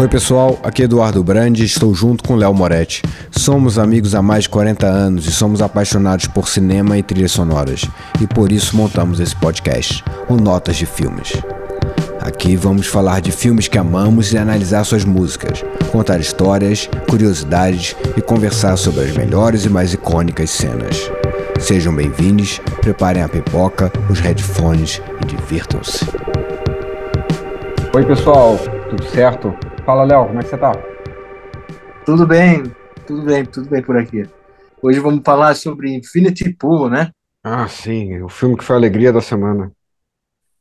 Oi pessoal, aqui é Eduardo Brandi, estou junto com Léo Moretti. Somos amigos há mais de 40 anos e somos apaixonados por cinema e trilhas sonoras. E por isso montamos esse podcast, o Notas de Filmes. Aqui vamos falar de filmes que amamos e analisar suas músicas, contar histórias, curiosidades e conversar sobre as melhores e mais icônicas cenas. Sejam bem-vindos, preparem a pipoca, os headphones e divirtam-se. Oi pessoal, tudo certo? Fala Léo, como é que você tá? Tudo bem, tudo bem, tudo bem por aqui. Hoje vamos falar sobre Infinity Pool, né? Ah, sim, o filme que foi a alegria da semana.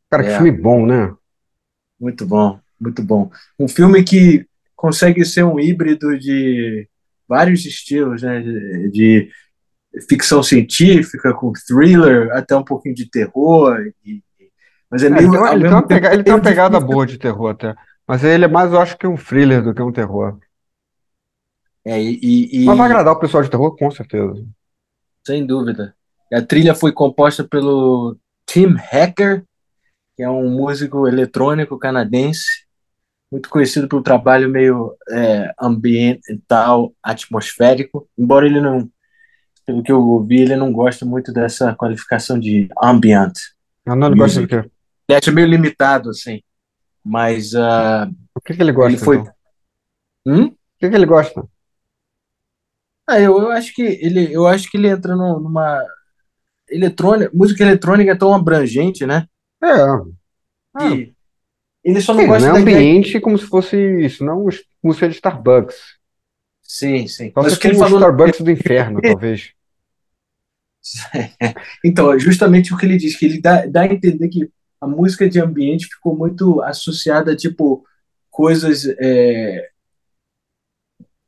Cara, que É. filme bom, né? Muito bom, muito bom. Um filme que consegue ser um híbrido de vários estilos, né? De, de ficção científica, com thriller, até um pouquinho de terror. e- mas é É, ele meio, tem uma, ao ele tem uma pega- tempo, ele tem uma pegada boa de terror até. Mas ele é mais, eu acho que um thriller do que um terror. É, e, e- Mas vai agradar o pessoal de terror, com certeza. sem dúvida. A trilha foi composta pelo Tim Hacker, que é um músico eletrônico canadense, muito conhecido pelo trabalho meio é, ambiental, atmosférico, embora ele não, pelo que eu ouvi, ele não gosta muito dessa qualificação de ambient. Ah, não, ele gosta do quê? Ele acha meio limitado, assim, mas ah, O que que ele gosta, ele foi... então? Hum? O que que ele gosta? Ah, eu, eu acho que ele, eu acho que ele entra no- numa eletrônica, música eletrônica é tão abrangente, né? É, ah, ele só não sim, não gosta é da ideia. ambiente como se fosse isso, não é música de Starbucks. Sim, sim. Só Mas que ele falou. Starbucks do inferno, talvez. Então, é justamente o que ele diz, que ele dá, dá a entender que a música de ambiente ficou muito associada a, tipo, coisas é,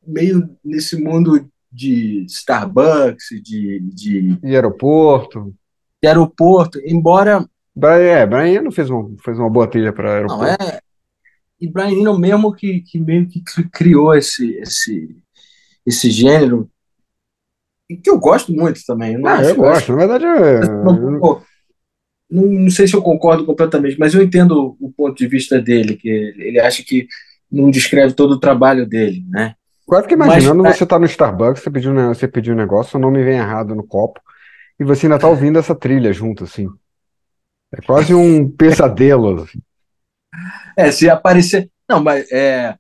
meio nesse mundo de Starbucks, de, de, E aeroporto. de aeroporto, embora. Brian, é, Brian Eno fez uma, fez uma boa trilha para Não, aeroporto. é. E Brian Eno mesmo que, que meio que cri- criou esse, esse, esse gênero, que eu gosto muito também. não Ah, eu gosto. Na verdade, é, não, pô, não, não sei se eu concordo completamente, mas eu entendo o ponto de vista dele, que ele acha que não descreve todo o trabalho dele, né? Quase que Mas, imaginando é- você tá no Starbucks, você pediu, um você pediu um negócio, o nome vem errado no copo, e você ainda tá ouvindo essa trilha junto, assim. É quase um pesadelo. assim. É, se aparecer. Não, mas é,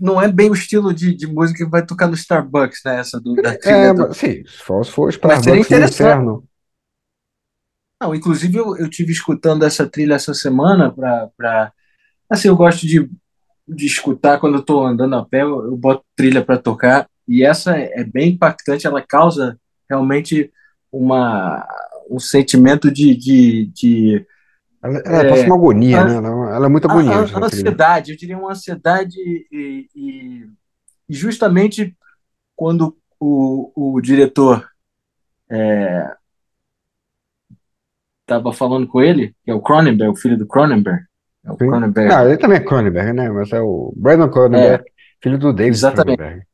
não é bem o estilo de, de música que vai tocar no Starbucks, né? Essa do, da trilha É, do- mas, sim, se for, se for Mas Starbucks no inferno. Não, inclusive eu, eu tive escutando essa trilha essa semana para para assim, eu gosto de, de escutar quando eu estou andando a pé, eu, eu boto trilha para tocar e essa é é bem impactante, ela causa realmente uma um sentimento de, de, de Ela, ela passa uma agonia, a- né? Ela, ela é muito a- agoniante, a- trilha. ansiedade, eu diria uma ansiedade e, e- e justamente quando o, o diretor estava falando com ele, que é o Cronenberg, o filho do Cronenberg, é o. Cronenberg, Não, ele também é Cronenberg, né? Mas é o Brandon Cronenberg, filho do David Exatamente. Cronenberg.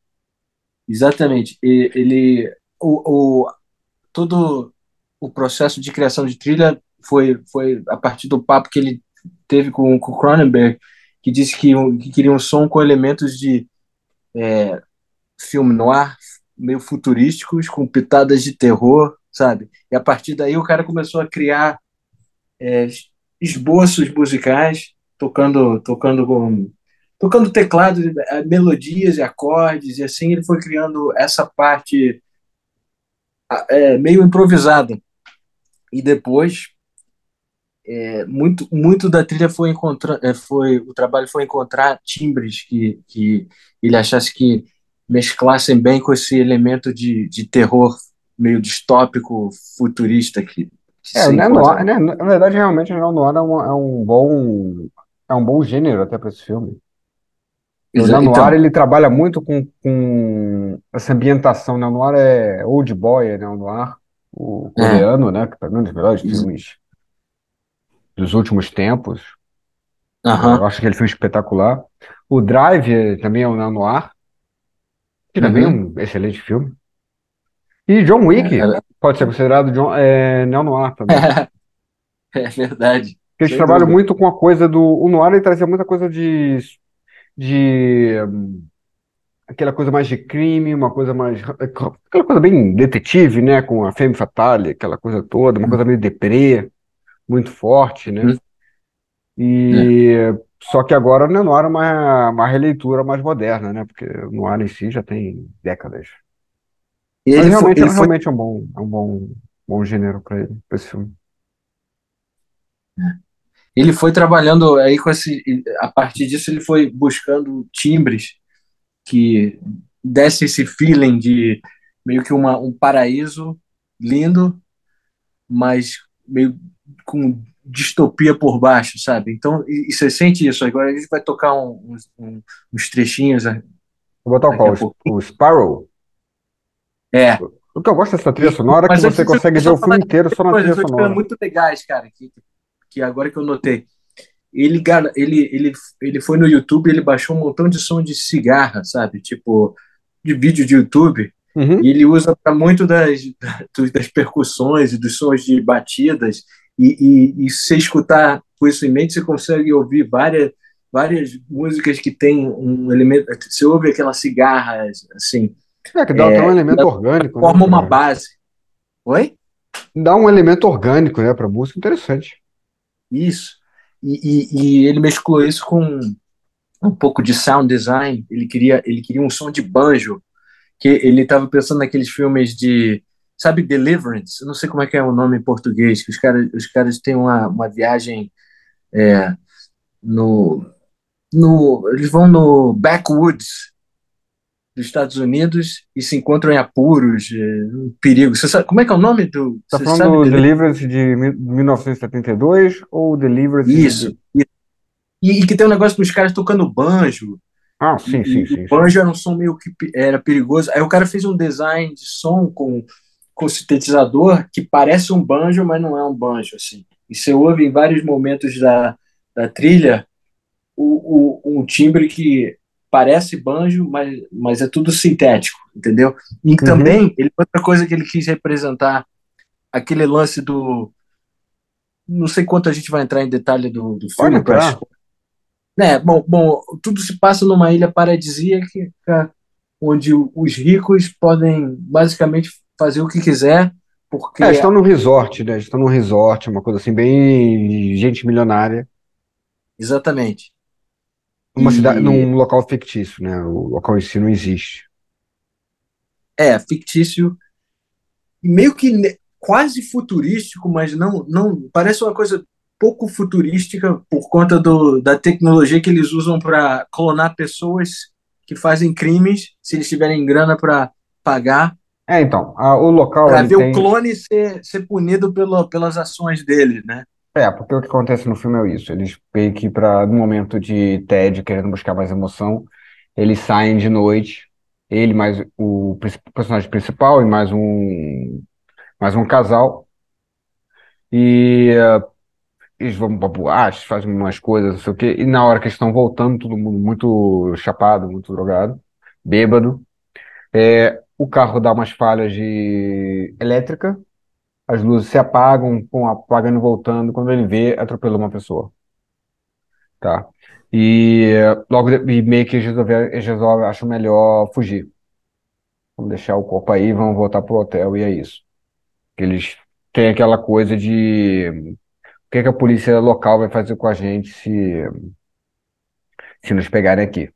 Exatamente. E- Ele, o, o, todo o processo de criação de trilha foi, foi a partir do papo que ele teve com, com o Cronenberg, que disse que, que queria um som com elementos de é, filme noir, meio futurísticos, com pitadas de terror, sabe? E a partir daí o cara começou a criar é, esboços musicais, tocando, tocando com tocando teclado, eh, melodias e acordes, e assim ele foi criando essa parte é, meio improvisada. E depois, é, muito, muito da trilha foi encontrar, é, foi o trabalho foi encontrar timbres que, que ele achasse que mesclassem bem com esse elemento de, de terror meio distópico, futurista que, que É, o Neo. Noir, né? Na verdade, realmente, o Neo Noir é um, é um bom, é um bom gênero até para esse filme. O Neo então, Noir, ele trabalha muito com, com essa ambientação. O Neo Noir é Old Boy, é Neo Noir, o coreano, né? Que mim é um dos melhores Isso. filmes dos últimos tempos. Eu acho que ele foi espetacular. O Drive também é um Neo Noir, que também é uhum. um excelente filme. E John Wick É, é- pode ser considerado John, é, Neo Noir também. É verdade. Porque eles trabalham dúvida. muito com a coisa do. O Noir ele trazia muita coisa de de hum, aquela coisa mais de crime, uma coisa mais. aquela coisa bem detetive, né? Com a femme fatale, aquela coisa toda, uma coisa meio deprê, muito forte, né? Hum. E só que agora no ar é uma, uma releitura mais moderna, né? Porque no ar em si já tem décadas. E Mas ele foi, realmente, ele foi, realmente é um bom, é um bom, bom gênero para ele, pra esse filme. ele foi trabalhando aí com esse. A partir disso, ele foi buscando timbres que desse esse feeling de meio que uma, um paraíso lindo, mas meio com distopia por baixo, sabe? Então, e, e você sente isso. Agora a gente vai tocar um- uns, um- uns trechinhos. né? Vou botar o qual? O Sparrow. É. O que eu gosto dessa trilha sonora é que você consegue ver o filme inteiro só na trilha sonora. muito legais, cara, que, que agora que eu notei. Ele, ele, ele, ele foi no YouTube, ele baixou um montão de som de cigarra, sabe? Tipo, de vídeo de YouTube. Uhum. E ele usa para muito das, das percussões e dos sons de batidas. E, e, e se você escutar com isso em mente, você consegue ouvir várias, várias músicas que tem um elemento. Você ouve aquelas cigarras, assim, É, que dá até um elemento orgânico, né? forma uma pra- base. Oi? Dá um elemento orgânico, né, pra música interessante. Isso. E, e, e ele mesclou isso com um pouco de sound design. Ele queria, ele queria um som de banjo, que ele estava pensando naqueles filmes de, sabe, Deliverance. Eu não sei como é que é o nome em português. Que os caras, os caras têm uma, uma viagem é, no, no, eles vão no backwoods dos Estados Unidos e se encontram em apuros, é, um perigo. Você sabe, como é que é o nome do? Tá você falando do Deliverance? De mi- 1972 ou Deliverance de... Isso. E, e que tem um negócio dos caras tocando banjo. Ah, sim, E- sim, sim. o banjo era um som meio que era perigoso. Aí o cara fez um design de som com, com sintetizador que parece um banjo, mas não é um banjo, assim. E você ouve em vários momentos da, da trilha o, o, um timbre que parece banjo, mas, mas é tudo sintético, entendeu? E Uhum. também, ele, outra coisa que ele quis representar, aquele lance do... Não sei quanto a gente vai entrar em detalhe do, do filme, mas né, bom, bom, tudo se passa numa ilha paradisíaca onde os ricos podem basicamente fazer o que quiser, porque É, eles estão num resort, né? Eles estão num resort, uma coisa assim, bem gente milionária. exatamente. Numa E- cidade, num local fictício, né? O local em si não existe. É fictício meio que quase futurístico, mas não não parece uma coisa pouco futurística por conta do, da tecnologia que eles usam para clonar pessoas que fazem crimes, se eles tiverem grana para pagar, É, então, a- o local para ver tem... o clone ser, ser punido pelo, pelas ações dele, né? É, porque o que acontece no filme é isso. Eles meio que para no momento de tédio, querendo buscar mais emoção, eles saem de noite, ele mais o personagem principal e mais um mais um casal e eh, eles vão pra boate, fazem umas coisas, não sei o quê, e na hora que eles estão voltando, todo mundo muito chapado, muito drogado, bêbado, é, o carro dá umas falhas de elétrica, as luzes se apagam, vão apagando e voltando, quando ele vê, atropelou uma pessoa. Tá. E eh, logo e meio que eles resolvem, acham melhor fugir. Vamos deixar o corpo aí, vamos voltar pro hotel e é isso. Eles têm aquela coisa de o que que a polícia local vai fazer com a gente se se nos pegarem aqui.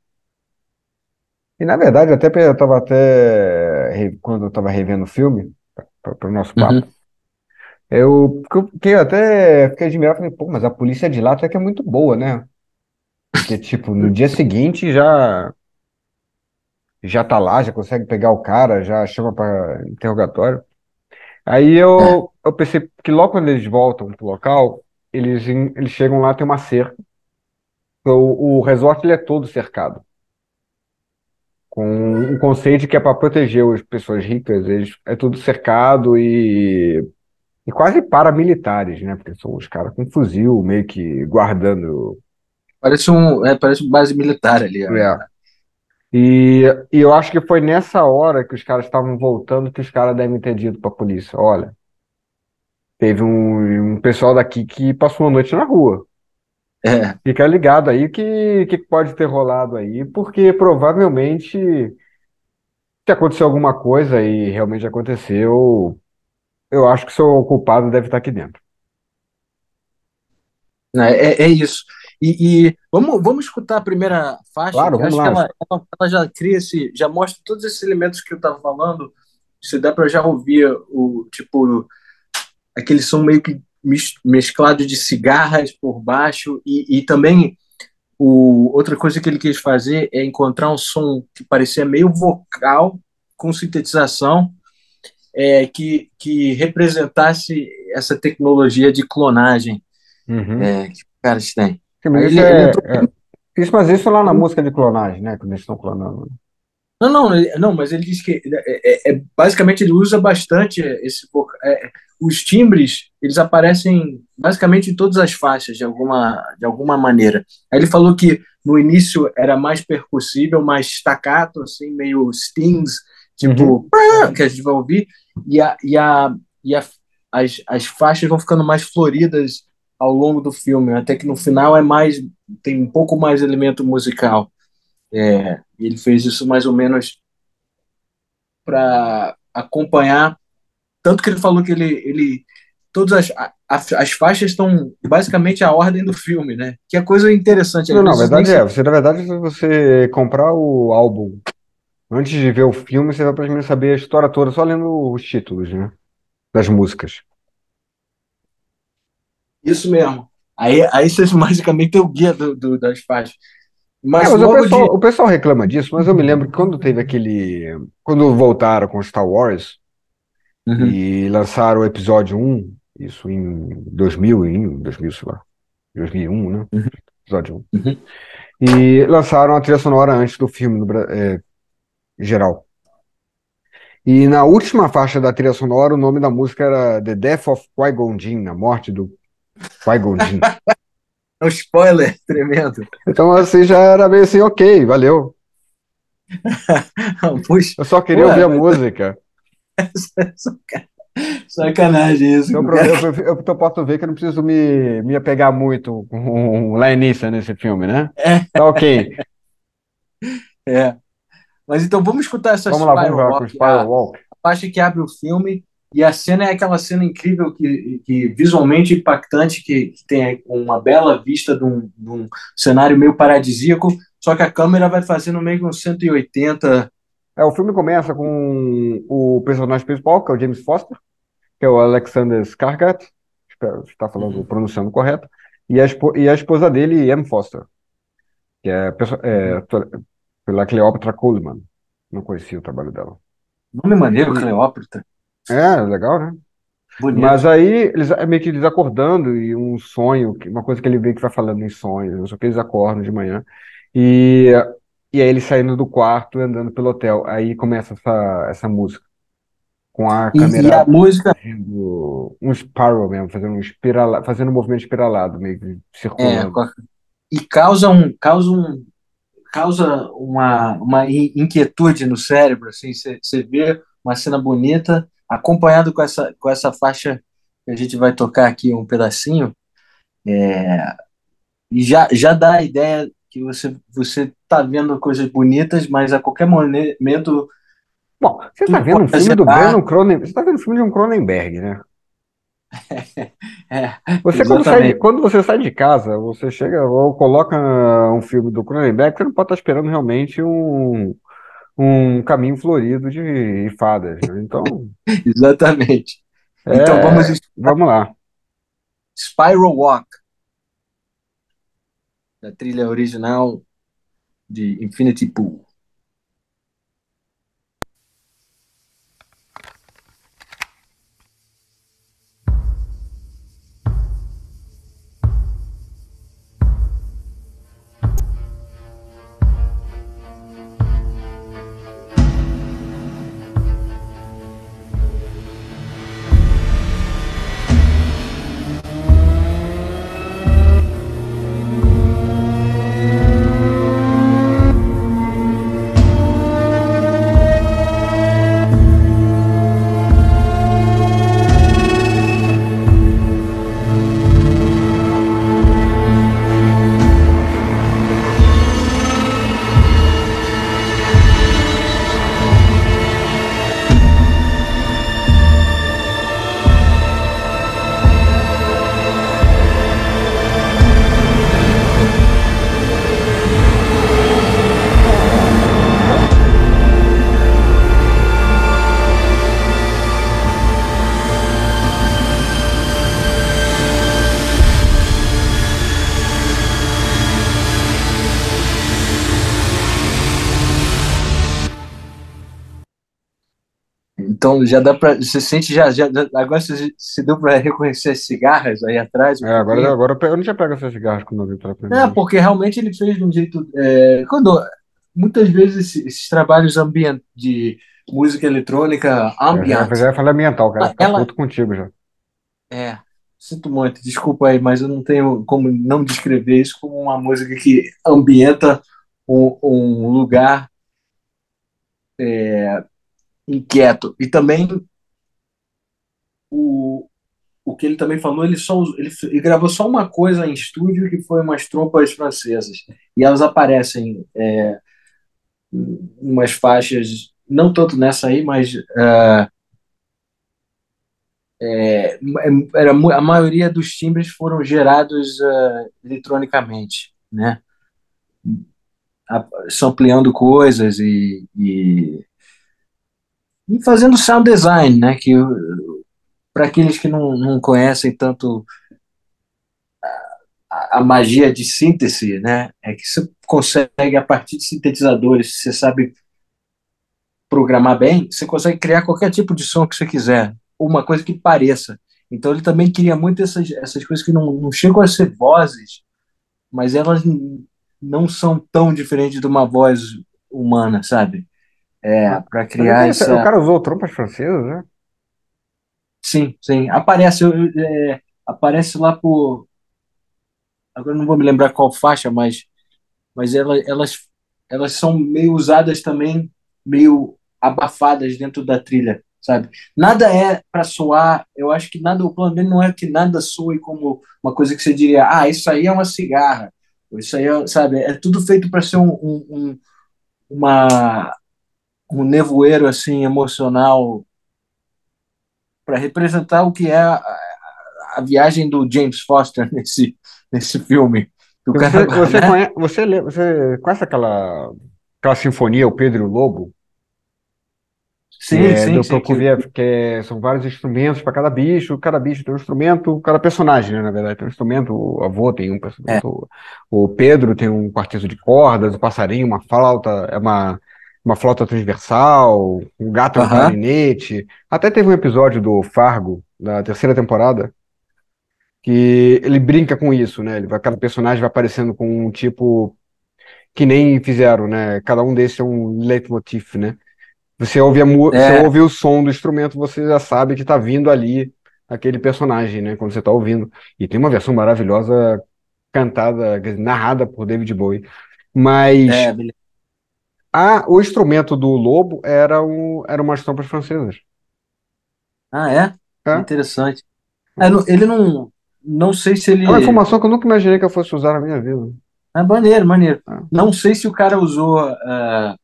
E na verdade, até pe- eu tava até quando eu tava revendo o filme para o nosso papo, Uhum. Eu fiquei até fiquei admirado, falei, pô, mas a polícia de lá até que é muito boa, né? Porque tipo, no dia seguinte já já tá lá, já consegue pegar o cara, já chama para interrogatório. Aí eu, eu pensei que logo quando eles voltam pro local, eles, eles chegam lá, tem uma cerca. O, o resort ele é todo cercado. Com um conceito que é para proteger as pessoas ricas, eles, é tudo cercado e, e quase paramilitares, né? Porque são os caras com fuzil, meio que guardando. Parece um, é, parece uma base militar ali. ó. É. E, e eu acho que foi nessa hora que os caras estavam voltando que os caras devem ter dito para a polícia: olha, teve um, um pessoal daqui que passou a noite na rua. É. Fica ligado aí que, que pode ter rolado aí, porque provavelmente se aconteceu alguma coisa e realmente aconteceu, eu acho que o seu culpado deve estar aqui dentro. É, é isso. E, e, vamos, vamos escutar a primeira faixa. Claro, vamos lá. Ela, ela, ela, já cria esse, já mostra todos esses elementos que eu estava falando. Se dá para já ouvir o tipo aquele som meio que mesclado de cigarras por baixo e, e também o, outra coisa que ele quis fazer é encontrar um som que parecia meio vocal com sintetização é, que, que representasse essa tecnologia de clonagem Uhum. é, que os caras têm. Sim, ele- ele é, entrou- é- isso, mas isso lá na música de clonagem, né? Quando eles estão clonando. Não, não, ele- não, mas ele diz que é, é- é- basicamente ele usa bastante esse é, os timbres, eles aparecem basicamente em todas as faixas de alguma de alguma maneira. Aí ele falou que no início era mais percussível, mais staccato, assim, meio stings, tipo, que a gente vai ouvir, e a, e a, e a, as, as faixas vão ficando mais floridas ao longo do filme, até que no final é mais tem um pouco mais elemento musical. É, ele fez isso mais ou menos para acompanhar. Tanto que ele falou que ele, ele todas as, as faixas estão basicamente a ordem do filme, né? Que é coisa interessante. às Não, não, a vezes verdade é, você, na verdade, se você comprar o álbum antes de ver o filme, você vai praticamente saber a história toda só lendo os títulos, né? Das músicas. Isso mesmo. Aí, aí você basicamente tem o guia do, do- das faixas. Mas É, mas o pessoal, de. o pessoal reclama disso, mas eu me lembro que quando teve aquele. Quando voltaram com Star Wars Uhum. e lançaram o episódio 1, isso em 2000, em 2000, sei lá, 2001, né? Uhum. Episódio 1. Uhum. E lançaram a trilha sonora antes do filme, no, é, geral. E na última faixa da trilha sonora, o nome da música era The Death of Qui-Gon Jinn, a morte do Qui-Gon Jinn. É um spoiler tremendo. Então, assim, já era meio assim, ok, valeu. Puxa, Eu só queria Ué, ouvir a mas- música. sacanagem isso. Então, eu, eu, eu, posso ver que eu não preciso me, me apegar muito com o Laenícia nesse filme, né? É. Tá ok. É. Mas então vamos escutar essa Vamos lá, vamos lá com o Walk, Spiral a Walk. faixa que abre o filme. E a cena é aquela cena incrível que, que visualmente impactante, que, que tem uma bela vista de um, de um cenário meio paradisíaco, só que a câmera vai fazendo meio que um 180. É, o filme começa com o personagem principal, que é o James Foster, que é o Alexander Skarsgård, espero estar falando, pronunciando correto, e a, e a esposa dele, Anne Foster, que é, é to- pela Cleopatra Coleman. Não conhecia o trabalho dela. Nome maneiro, Cleópatra. É, legal, né? Bonito. Mas aí, eles, é meio que eles acordando e um sonho, uma coisa que ele meio que vai falando em sonhos, não sei o que, eles acordam de manhã. E, e aí ele saindo do quarto e andando pelo hotel. Aí começa essa, essa música. Com a E, e câmera a música fazendo um spiral mesmo, fazendo um espirala, fazendo um movimento espiralado, meio que é, circulando. a- e causa um causa um causa uma, uma in- inquietude no cérebro assim você vê uma cena bonita acompanhado com essa com essa faixa que a gente vai tocar aqui um pedacinho é, e já já dá a ideia que você você tá vendo coisas bonitas mas a qualquer momento Bom, você Tudo tá vendo um filme do. Brandon Cronenberg, você tá vendo um filme de um Cronenberg, né? É, Você, quando sai, quando você sai de casa, você chega ou coloca um filme do Cronenberg, você não pode estar esperando realmente um, um caminho florido de fadas, né? Então, exatamente é, então vamos vamos lá. Spiral Walk, da trilha original de Infinity Pool. Então já dá para. Você sente já. já agora você, você deu para reconhecer as cigarras aí atrás? Um é, agora, agora eu não tinha pego essas cigarras quando eu vi pela primeira É, porque realmente ele fez de um jeito. É, quando, muitas vezes esses, esses trabalhos ambient, de música eletrônica ambient. Eu já falei ambiental, cara. Ela, puto contigo já. É, sinto muito, desculpa aí, mas eu não tenho como não descrever isso como uma música que ambienta um, um lugar é, inquieto. E também o, o que ele também falou, ele só ele, ele, gravou só uma coisa em estúdio que foi umas trompas francesas e elas aparecem é, umas faixas, não tanto nessa aí, mas uh, é, era, a maioria dos timbres foram gerados uh, eletronicamente, né? Sampleando coisas e, e e fazendo sound design, né? Que para aqueles que não, não conhecem tanto a, a, magia de síntese, né? É que você consegue a partir de sintetizadores, você sabe programar bem, você consegue criar qualquer tipo de som que você quiser, uma coisa que pareça. Então ele também queria muito essas, essas coisas que não, não chegam a ser vozes, mas elas não são tão diferentes de uma voz humana, sabe? É, para criar essa. O cara usou trompas francesas, né? Sim, sim. Aparece, é, aparece lá por. Agora não vou me lembrar qual faixa, mas, mas ela, elas, elas são meio usadas também, meio abafadas dentro da trilha, sabe? Nada é para soar. Eu acho que nada, o plano dele não é que nada soe como uma coisa que você diria, ah, isso aí é uma cigarra. Isso aí é, sabe? É tudo feito para ser um, um, um uma um nevoeiro assim emocional para representar o que é a, a, viagem do James Foster nesse nesse filme. Você, cara, você, né? conhece, você, você conhece aquela, aquela sinfonia, o Pedro e o Lobo? Sim, é, sim, sim. Que... que é, são vários instrumentos para cada bicho, cada bicho tem um instrumento, cada personagem, né, na verdade, tem um instrumento, o avô tem um é. o Pedro tem um quarteto de cordas, o passarinho, uma flauta, é uma uma flauta transversal, um gato uhum. um clarinete. Até teve um episódio do Fargo, da terceira temporada, que ele brinca com isso, né? Ele vai, cada personagem vai aparecendo com um tipo que nem fizeram, né? Cada um desses é um leitmotiv, né? Você ouve, a, é. você ouve o som do instrumento, você já sabe que está vindo ali aquele personagem, né? Quando você está ouvindo. E tem uma versão maravilhosa cantada, narrada por David Bowie. Mas é, ah, o instrumento do lobo era, um, era umas trompas francesas. Ah, é? É. Interessante. É, ele não. Não sei se ele. É uma informação que eu nunca imaginei que eu fosse usar na minha vida. É maneiro, maneiro. É. Não sei se o cara usou uh,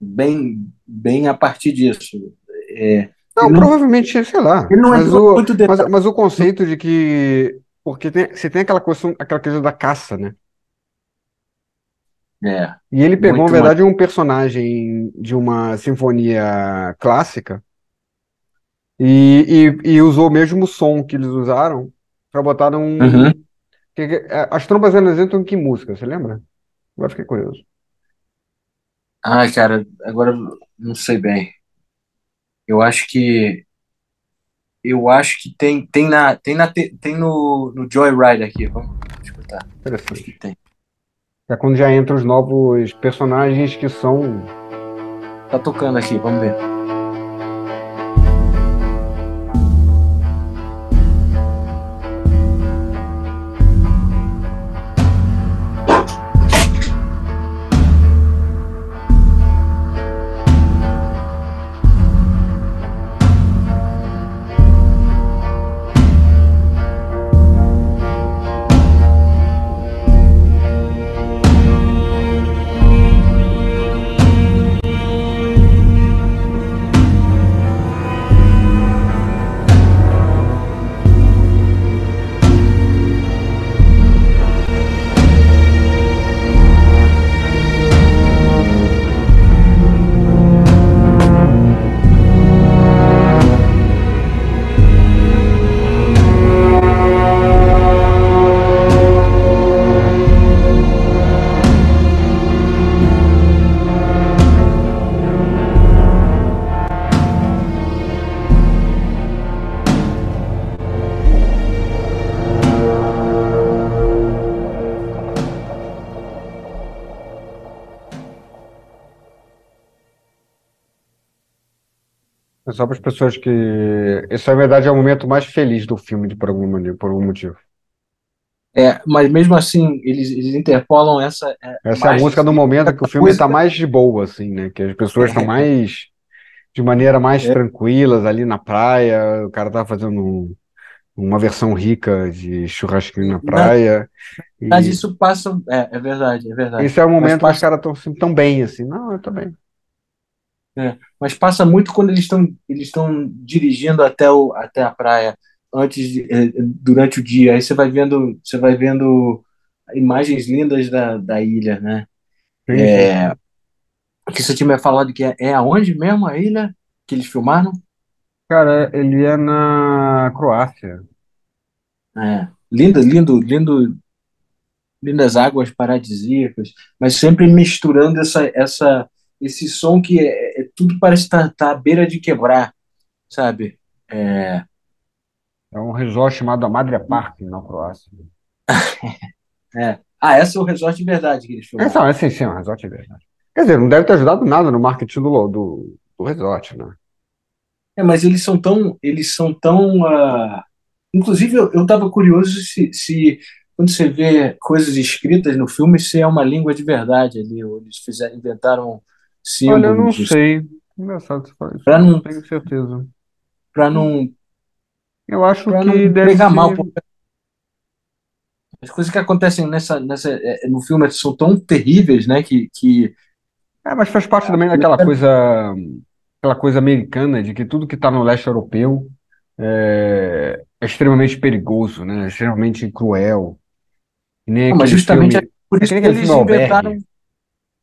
bem, bem a partir disso. É, não, não, provavelmente, sei lá. Ele não mas, o, muito mas, mas, o conceito de que. Porque tem, você tem aquela coisa, aquela coisa da caça, né? É. E ele pegou, na verdade, um personagem de uma sinfonia clássica e, e, e usou o mesmo som que eles usaram para botar num. Uhum. É, as entram em que música, você lembra? Agora fiquei curioso. Ai, cara, agora não sei bem. Eu acho que. Eu acho que tem, tem, na, tem, na, tem no, no Joyride aqui. Vamos escutar. Acho que tem. É quando já entram os novos personagens que são. Tá tocando aqui, vamos ver. Só para as pessoas que. Esse, na verdade, é o momento mais feliz do filme, por algum, por algum motivo. É, mas mesmo assim, eles, eles interpolam essa. é, Essa é a mais- música do momento que o filme está mais de boa, assim, né? Que as pessoas estão É. mais. de maneira mais É. tranquilas ali na praia. O cara tá fazendo um- uma versão rica de churrasquinho na praia. E Mas isso passa. É, é verdade, é verdade. esse é o momento que passa- os caras estão assim, tão bem, assim. Não, eu tô bem. Mas passa muito quando eles estão eles estão dirigindo até, o, até a praia antes de- eh, durante o dia. Aí você vai vendo você vai vendo imagens lindas da, da ilha, né? Sim. É, que você tinha me falado que é, é aonde mesmo a ilha que eles filmaram? Cara, ele é na Croácia. É, lindo, lindo, lindo, lindas águas paradisíacas, mas sempre misturando essa, essa, esse som que é, é- tudo parece estar tá, à beira de quebrar, sabe? É, É um resort chamado Amadria Park, na Croácia. é. Ah, essa é o resort de verdade que eles É, filmaram. não, é sim, sim, é um resort é verdade. Quer dizer, não deve ter ajudado nada no marketing do, do, do resort, né? É, mas eles são tão, eles são tão, ah, inclusive eu, eu tava curioso se, se quando você vê coisas escritas no filme, se é uma língua de verdade ali, ou eles fizeram, inventaram Olha, eu não símbolos sei. Engraçado você falar isso. Pra não- Não tenho certeza. para não Eu acho que não deve pegar ser... mal. As coisas que acontecem nessa, nessa, é, no filme são tão terríveis, né? Que, que É, mas faz parte também daquela coisa, aquela coisa americana de que tudo que está no leste europeu é, é extremamente perigoso, né? É extremamente cruel. Não, mas justamente filme- é por é isso que eles inventaram. Albergue,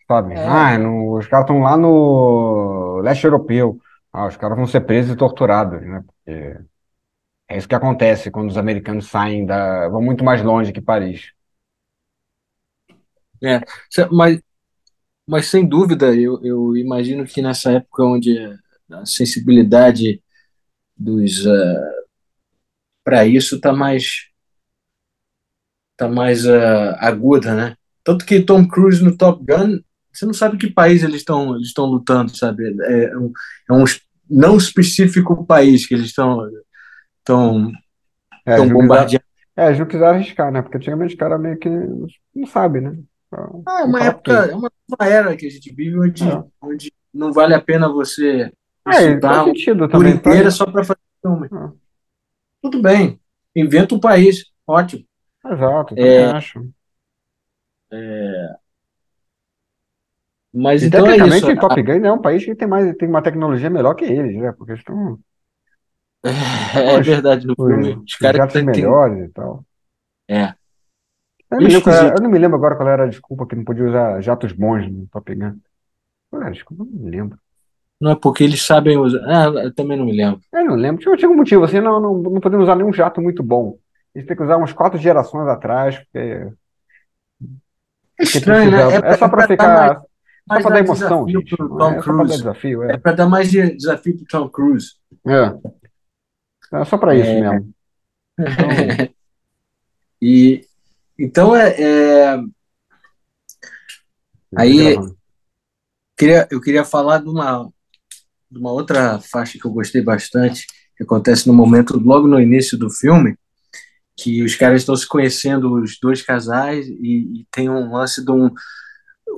sabe? É. Ah, no- os caras estão lá no leste europeu. Ah, os caras vão ser presos e torturados, né? Porque é isso que acontece quando os americanos saem da, vão muito mais longe que Paris. Se- Mas, mas sem dúvida, eu, eu imagino que nessa época onde a sensibilidade dos para isso está mais tá mais ah, aguda, né? Tanto que Tom Cruise no Top Gun, você não sabe que país eles estão eles estão lutando, sabe? É um, é um não específico país que eles estão estão É, bombardeando. é, não quiseram arriscar, né? Porque antigamente os caras meio que não sabe, né? Ah, é uma época, é uma nova era que a gente vive onde, É. onde não vale a pena você É, sentido por também. inteira só para fazer filme. Ah. Tudo bem, inventa um país, ótimo. Exato, eu É, acho. Mas E então é isso. Top Gun é um país que tem mais, tem uma tecnologia melhor que eles, né? Porque eles estão É verdade, no filme, os os caras jatos têm. melhores e tal. É. Eu, não me lembro eu não me lembro agora qual era a desculpa que não podia usar jatos bons no Top Gun. Qual era a desculpa? Eu não me lembro. Não é porque eles sabem usar. Ah, eu também não me lembro. Eu não lembro. Tinha, tinha um motivo assim, não, não, não podemos usar nenhum jato muito bom. Gente tem que usar umas quatro gerações atrás, porque, É estranho, né? É, é só para pra ficar, dar mais, só mais para dar dar emoção, gente. pro Tom é só para dar Cruise. desafio, É é. para dar mais de- desafio pro Tom Cruise. É, é só para isso É. mesmo. Então, E então é, é, Aí- gravando. queria, eu queria falar de uma, de uma outra faixa que eu gostei bastante, que acontece no momento, logo no início do filme, que os caras estão se conhecendo, os dois casais, e, e tem um lance de um,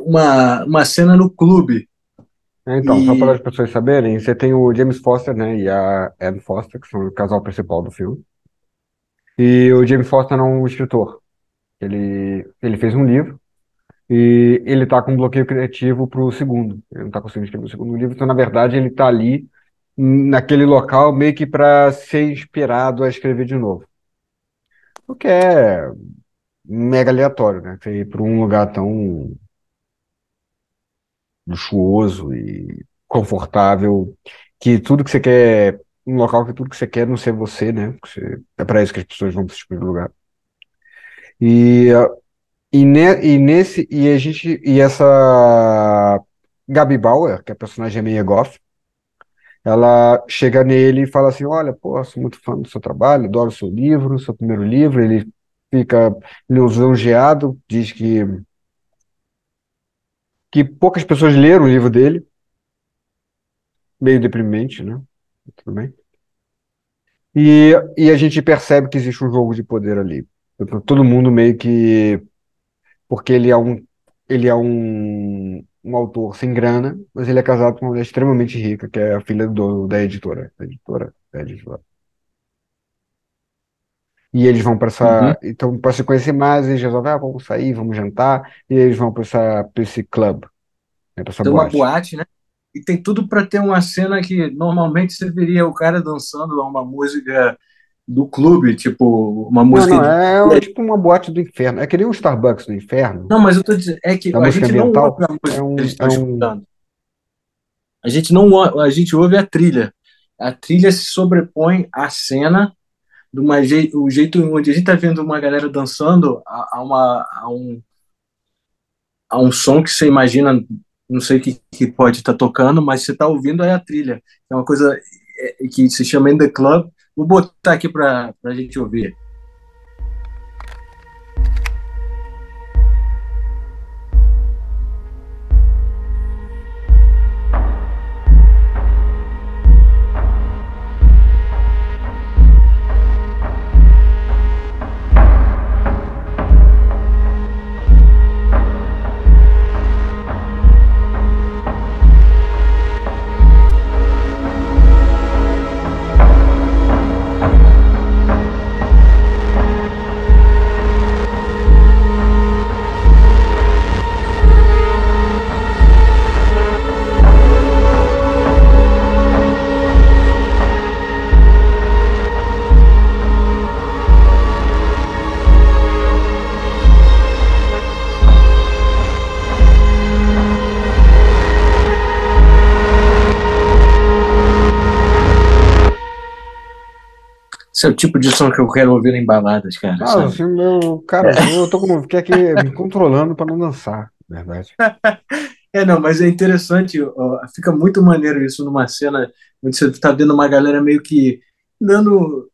uma, uma cena no clube. É, Então, só E- para as pessoas saberem, você tem o James Foster, né, e a Anne Foster, que são o casal principal do filme. E o James Foster é um escritor. Ele, ele fez um livro e ele está com um bloqueio criativo para o segundo. Ele não está conseguindo escrever o segundo livro, então, na verdade, ele está ali naquele local meio que para ser inspirado a escrever de novo. O que é mega aleatório, né? Você ir para um lugar tão luxuoso e confortável, que tudo que você quer, um local que tudo que você quer não ser você, né? Você- é para isso que as pessoas vão para esse tipo lugar. E, ah, e, ne- e nesse, e a gente, e essa Gabi Bauer, que é a personagem meio goth, ela chega nele e fala assim, olha, pô, sou muito fã do seu trabalho, adoro o seu livro, seu primeiro livro, ele fica lisonjeado, diz que que poucas pessoas leram o livro dele, meio deprimente, né? tudo bem? E, e a gente percebe que existe um jogo de poder ali. Todo mundo meio que. Porque ele é um, ele é um, um autor sem grana, mas ele é casado com uma mulher extremamente rica, que é a filha do, da editora. Da editora, da editora. E eles vão para essa. Uhum. Então, para se conhecer mais, eles resolvem, ah, vamos sair, vamos jantar, e eles vão para essa, pra esse club, né, para essa Tem uma boate. boate, né? E tem tudo para ter uma cena que normalmente você veria o cara dançando uma música do clube, tipo uma Não, música não, de. é um- tipo uma boate do inferno. É que nem um Starbucks do inferno, Não, mas eu tô dizendo, é que a música gente não ouve a música É um, que eles estão é um, escutando. A gente não a gente ouve a trilha. A trilha se sobrepõe à cena de uma jei- o jeito onde a gente tá vendo uma galera dançando a, a uma a um a um som que você imagina, não sei o que, que pode estar tocando, mas você está ouvindo é a trilha. É uma coisa é, que se chama In The Club. Vou botar aqui para a gente ouvir. Esse é o tipo de som que eu quero ouvir em baladas, cara. Ah, sabe? assim, meu, cara, eu tô com, aqui me controlando para não dançar, na verdade. É, não, mas é interessante, ó, fica muito maneiro isso numa cena onde você está vendo uma galera meio que dando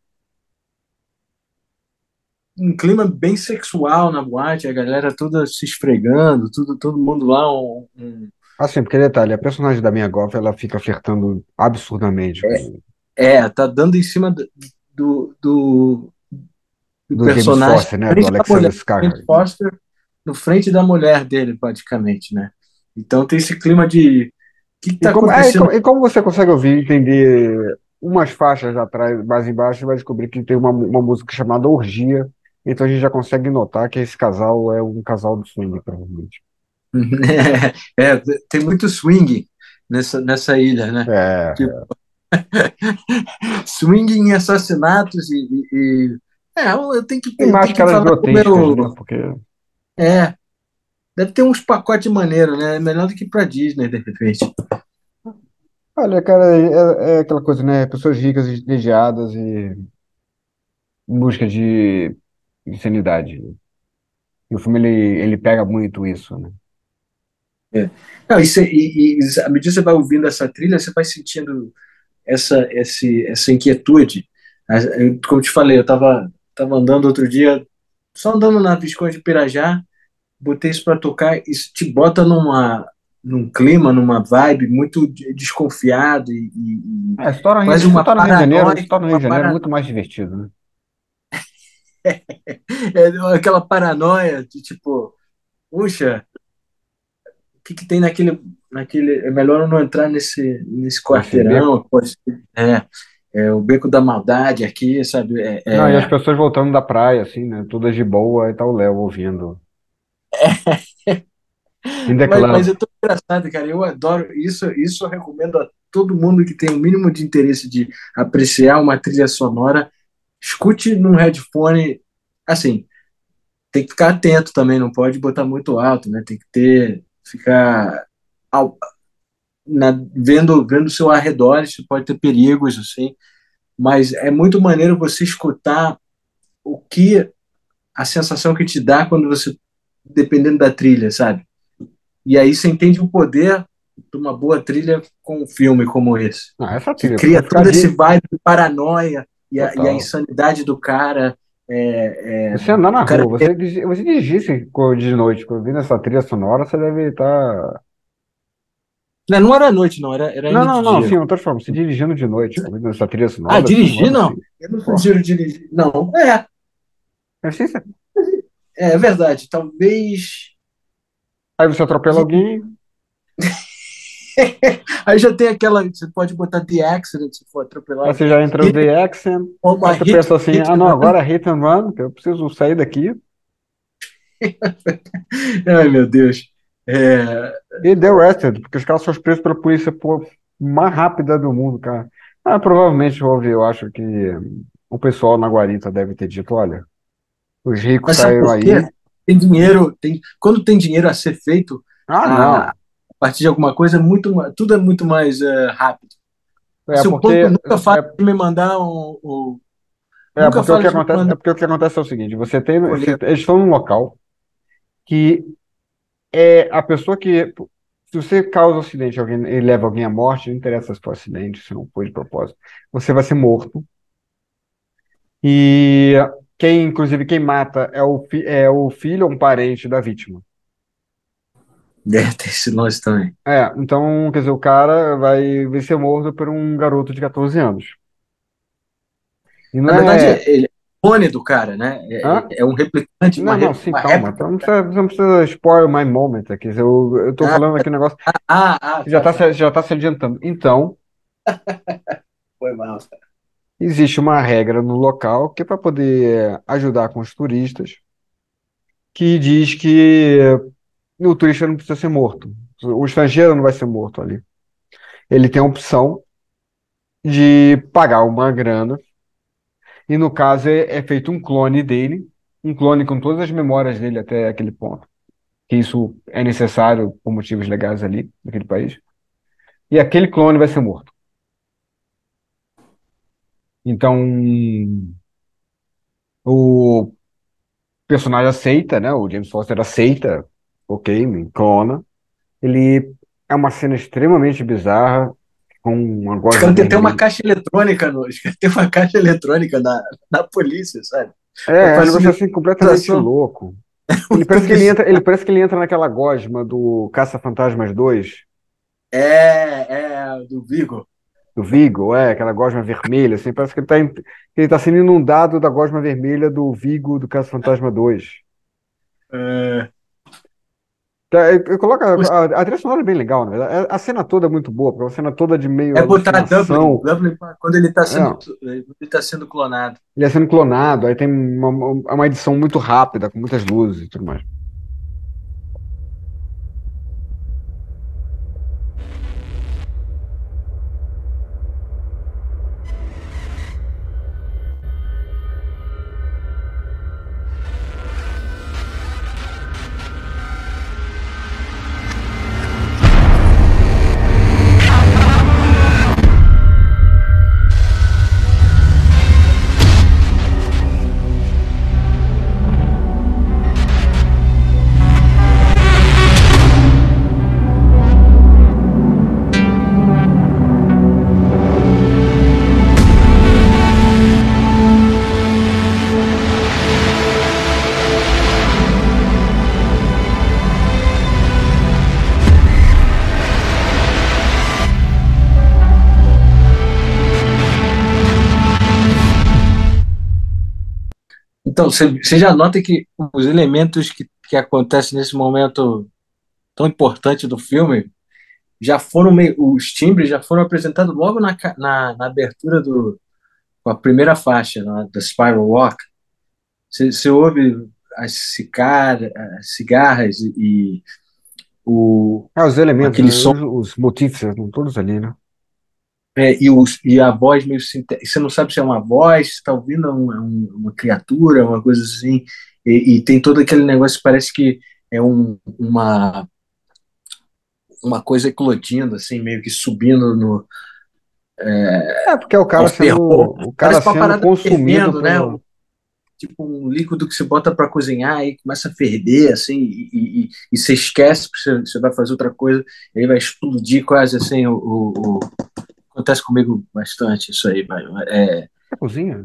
um clima bem sexual na boate, a galera toda se esfregando, tudo, todo mundo lá, um, um- Assim, porque detalhe, a personagem da minha Goff, ela fica flertando absurdamente com é, tá dando em cima do, do, do, do personagem, Foster, né? Do Alexander Skarsgård. Foster, no frente da mulher dele, praticamente, né? Então tem esse clima de o que E está como, é, e acontecendo como, e como você consegue ouvir e entender umas faixas atrás, mais embaixo, você vai descobrir que tem uma, uma música chamada Orgia, então a gente já consegue notar que esse casal é um casal do swing, provavelmente. É, tem muito swing nessa, nessa ilha, né? É, Tipo, swing em assassinatos e, e- e- é, eu tenho que, que máscaras grotescas, meu, né? Porque é, deve ter uns pacotes maneiros, né? Melhor do que pra Disney, de repente. Olha, cara, é, é aquela coisa, né? Pessoas ricas e e em busca de insanidade. E o filme, ele, ele pega muito isso, né? É. Não, e, cê- e- e à medida que você vai ouvindo essa trilha, você vai sentindo essa, esse, essa inquietude. Como te falei, eu estava tava andando outro dia, só andando na Visconde de Pirajá, botei isso para tocar, isso te bota numa, num clima, numa vibe muito de- desconfiado e, e- É, quase se uma torna no Rio de Janeiro, paranoia, torna no Rio de Janeiro para- muito mais divertido, né? é, aquela paranoia de tipo, puxa, que, que tem naquele, naquele. É melhor eu não entrar nesse, nesse quarteirão, pode ser- é, é o beco da maldade aqui, sabe? É, Não, e as é, pessoas voltando da praia, assim, né? Todas de boa, e tá o Léo ouvindo. In the mas, mas eu tô engraçado, cara. Eu adoro isso. Isso eu recomendo a todo mundo que tem o mínimo de interesse de apreciar uma trilha sonora. Escute num headphone. Assim, tem que ficar atento também, não pode botar muito alto, né? Tem que ter, ficar ao- na, vendo, vendo o seu arredor, isso pode ter perigos, assim. Mas é muito maneiro você escutar o que a sensação que te dá quando você, dependendo da trilha, sabe? E aí você entende o poder de uma boa trilha com um filme como esse. Ah, essa Que trilha, cria pra ficar todo esse vibe de paranoia e a, e a insanidade do cara. É, é, Você andar na cara rua, você, você dirigisse de noite, ouvindo essa trilha sonora, você deve estar Não, não era à noite, não, era, era Não, não, não, dia. sim, outra forma, você dirigindo de noite, ouvindo essa trilha sonora, Ah, assim, dirigir, não. assim. Eu não sugiro dirigir. Não, é, Mas sim, você- é verdade. Talvez. Aí você atropela alguém, Aí já tem aquela. Você pode botar The Accident se for atropelar. aí você já entra no The Accent, Ou uma aí você hit- pensa assim, hit ah não, agora é hit and run, que eu preciso sair daqui, Ai, meu Deus. É, e The Arrested, porque os caras são presos pela polícia pô, mais rápida do mundo, cara. Ah, provavelmente houve, eu acho que o pessoal na guarita deve ter dito, olha, os ricos saíram aí. Tem dinheiro, tem, quando tem dinheiro a ser feito, Ah, não. a partir de alguma coisa, é muito, tudo é muito mais é, rápido. É Se o porque, banco nunca fala é, de me mandar um, um- é nunca porque o que acontece, é porque o que acontece é o seguinte, você tem, você- eles estão num local que é a pessoa que, se você causa um acidente alguém, e leva alguém à morte, não interessa se foi acidente, se não foi de propósito, você vai ser morto. E quem, inclusive, quem mata é o, é o filho ou um parente da vítima. É, tem esse lance também. É, então, quer dizer, o cara vai, vai ser morto por um garoto de 14 anos. Na verdade, é. ele é o clone do cara, né? É, é- é um replicante, Não, não, sim, calma. Então não precisa, não precisa spoil my moment aqui. Eu, eu tô Ah, falando aqui um negócio ah, ah, já tá, tá, tá. se- já tá se adiantando. Então, Foi mal. existe uma regra no local que é para poder ajudar com os turistas, que diz que o turista não precisa ser morto. O estrangeiro não vai ser morto ali. Ele tem a opção de pagar uma grana, e no caso é, é feito um clone dele, um clone com todas as memórias dele até aquele ponto. Que isso é necessário por motivos legais ali, naquele país. E aquele clone vai ser morto. Então, o personagem aceita, né? O James Foster aceita, ok, me clona. Ele é uma cena extremamente bizarra, com uma gosma caras têm até uma vermelha. caixa eletrônica, no, têm uma caixa eletrônica na, na polícia, sabe? É, é um negócio facilitar assim a completamente louco. Ele parece que ele entra, ele parece que ele entra naquela gosma do Caça-Fantasmas 2, É, é, do Vigo. do Vigo, é, aquela gosma vermelha, assim, parece que ele tá, em- ele tá sendo inundado da gosma vermelha do Vigo do Caça-Fantasma 2. É, eu- eu coloco, a, a trilha sonora é bem legal, na verdade. A, a cena toda é muito boa, porque é uma cena toda de meio é botar Dublin. Dublin quando ele está sendo, É, ele tá sendo clonado. ele é sendo clonado, aí tem uma uma edição muito rápida, com muitas luzes e tudo mais. Você já nota que os elementos que, que acontecem nesse momento tão importante do filme já foram meio, os timbres já foram apresentados logo na, na, na abertura do com a primeira faixa né, da Spiral Walk. Você, ouve as, cigar, as cigarras e o Ah, os elementos, aquele né, som os, os motifs estão todos ali, né? É, e, os, e a voz meio sinté- você não sabe se é uma voz, se está ouvindo um- um- uma criatura, uma coisa assim, e, e tem todo aquele negócio que parece que é um, uma uma coisa eclodindo assim, meio que subindo no É, porque é o cara sendo, o cara uma sendo consumido fervendo, né? tipo um líquido que você bota para cozinhar e começa a ferver, assim, e, e, e- você esquece que você, você vai fazer outra coisa, e aí vai explodir quase assim. O, o- o- Acontece comigo bastante isso aí. É, cozinha.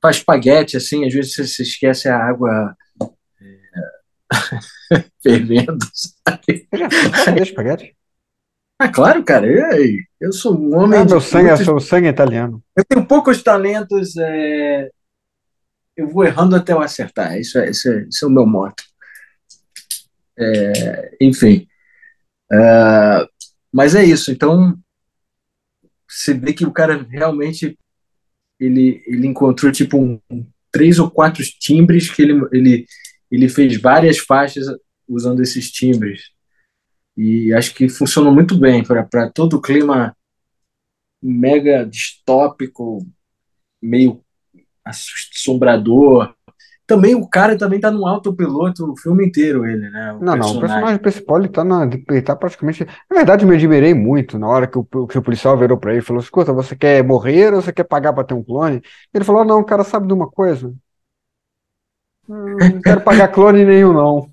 faz espaguete, assim, às vezes você, você esquece a água fervendo, sabe? Você espaguete? Ah, claro, cara. Eu, eu sou um homem Ah, meu sangue, é- muitos- seu sangue é italiano. Eu tenho poucos talentos. é, Eu vou errando até eu acertar. Isso é, isso é, isso é o meu moto. É, Enfim. É, Mas é isso. Então, você vê que o cara realmente ele, ele encontrou tipo um, três ou quatro timbres que ele, ele, ele fez várias faixas usando esses timbres. E acho que funcionou muito bem para todo o clima mega distópico, meio assombrador. Também o cara também tá no autopiloto o filme inteiro, ele, né? O Não, não, o personagem. personagem principal ele tá, na, ele tá praticamente. Na verdade, eu me admirei muito na hora que o, que o policial virou pra ele e falou: Escuta, você quer morrer ou você quer pagar pra ter um clone? Ele falou: Não, o cara sabe de uma coisa. "Eu Não quero pagar clone nenhum, não.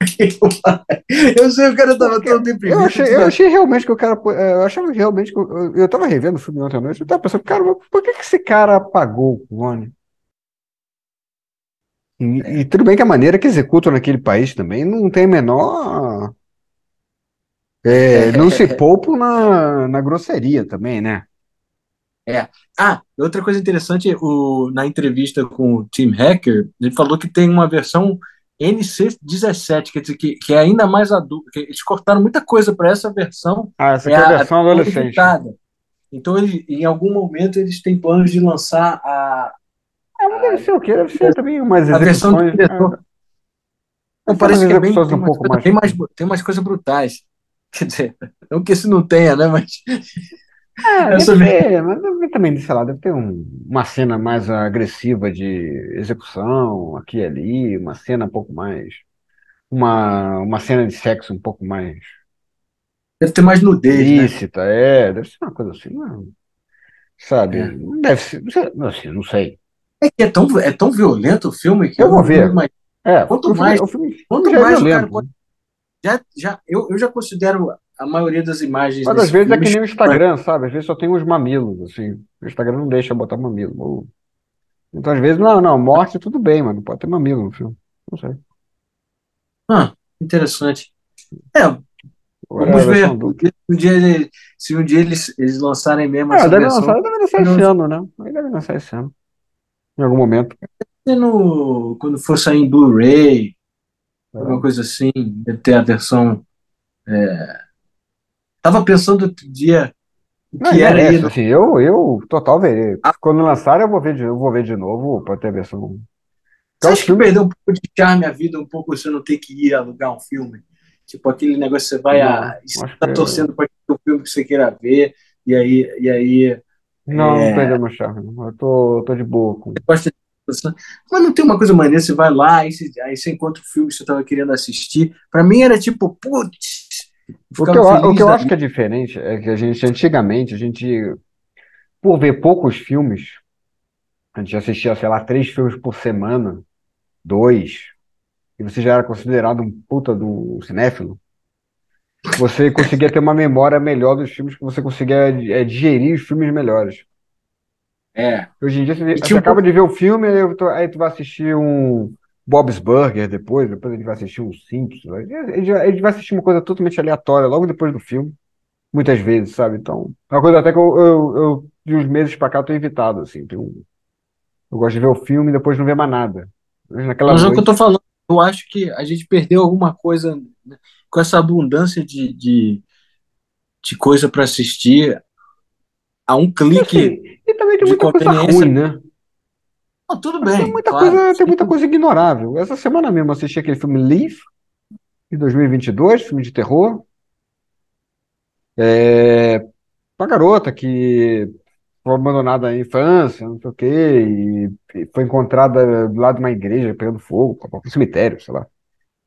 Eu sei, o cara tava tão deprimido. Eu achei, eu achei realmente que o cara. eh, Eu achava realmente que. Eu, eu- tava revendo o filme ontem à noite. Eu tava pensando, cara, por que que esse cara apagou o clone? E, e tudo bem que a maneira que executam naquele país também não tem menor. é, não se poupam na, na grosseria também, né? Ah, outra coisa interessante, o, na entrevista com o Tim Hacker, ele falou que tem uma versão NC17, quer dizer, que, que é ainda mais adulta. que Eles cortaram muita coisa para essa versão. Ah, essa É aqui é a versão adolescente. Então, ele, em algum momento, eles têm planos de lançar a, Mas deve ser o quê? Deve ser também umas a versão do execuções. diretor. ah, Não, Deve ser parece que é bem, tem, um pouco mais. bem mais, tem umas coisas brutais. Quer dizer, não que esse não tenha, né? Mas Ah, deve essa ter, mas deve também, sei lá, deve ter um- uma cena mais agressiva de execução aqui e ali, uma cena um pouco mais. Uma, uma cena de sexo um pouco mais deve ter mais nudez, né? ilícita, é, deve ser uma coisa assim, não, sabe? É. Deve ser, não sei, não sei. É que é tão, é tão violento o filme que Eu vou ver. imagino. É, Quanto filme, mais- filme, quanto já é mais cara violento, né? Já, já, eu, eu já considero a maioria das imagens Mas às vezes é filme que nem o Instagram, sabe? Às vezes só tem uns mamilos, assim. O Instagram não deixa botar mamilo. Ou- Então, às vezes, não, não, morte tudo bem, mano. Não pode ter mamilo no filme. Não sei. Ah, interessante. É, vamos ver. um dia, ele- se um dia eles, eles lançarem mesmo Ah, essa deve versão, lançar, deve lançar esse ano, né? Deve lançar esse ano. Em algum momento. no, quando for sair em Blu-ray, É. alguma coisa assim, deve ter a versão. é, Tava pensando outro dia o Não, que era no- assim, eu, eu total verei. Ah. Quando lançar, eu vou ver de, eu vou ver de novo pra ter a versão. Você acha que perdeu um pouco de charme a vida, um pouco você não ter que ir alugar um filme? Tipo aquele negócio que você vai Não, a. Você tá que- torcendo para o filme que você queira ver, e aí, e aí Não, É. não perdeu meu charme. Eu tô, eu tô de boa com. gosta. Mas não tem uma coisa maneira, você vai lá, aí você, aí você encontra o filme que você estava querendo assistir. Para mim era tipo, putz, O que, eu, o que eu acho que é diferente é que a gente, antigamente, a gente, por ver poucos filmes, a gente assistia, sei lá, três filmes por semana, dois, e você já era considerado um puta do cinéfilo, você conseguia ter uma memória melhor dos filmes, que você conseguia é, digerir os filmes melhores. É, Hoje em dia, você, você um acaba de ver o filme, aí tu, aí tu vai assistir um Bob's Burger depois, depois a gente vai assistir um Simpsons. A gente, vai- assistir uma coisa totalmente aleatória logo depois do filme, muitas vezes, sabe? Então, é uma coisa até que eu, eu, eu de uns meses pra cá, eu tô evitado, assim. Tem um- eu gosto de ver o filme e depois não ver mais nada. Mas naquela mas é o que eu noite, tô falando. Eu acho que a gente perdeu alguma coisa né, com essa abundância de, de, de coisa para assistir a um clique. assim, e também tem de muita coisa ruim, né? Não, tudo Tem bem, muita claro. coisa, tem muita coisa ignorável. Essa semana mesmo eu assisti aquele filme Leaf, de 2022, filme de terror. É, uma garota que foi abandonada na infância, não sei o quê, e, e foi encontrada do lado de uma igreja pegando fogo, um cemitério, sei lá.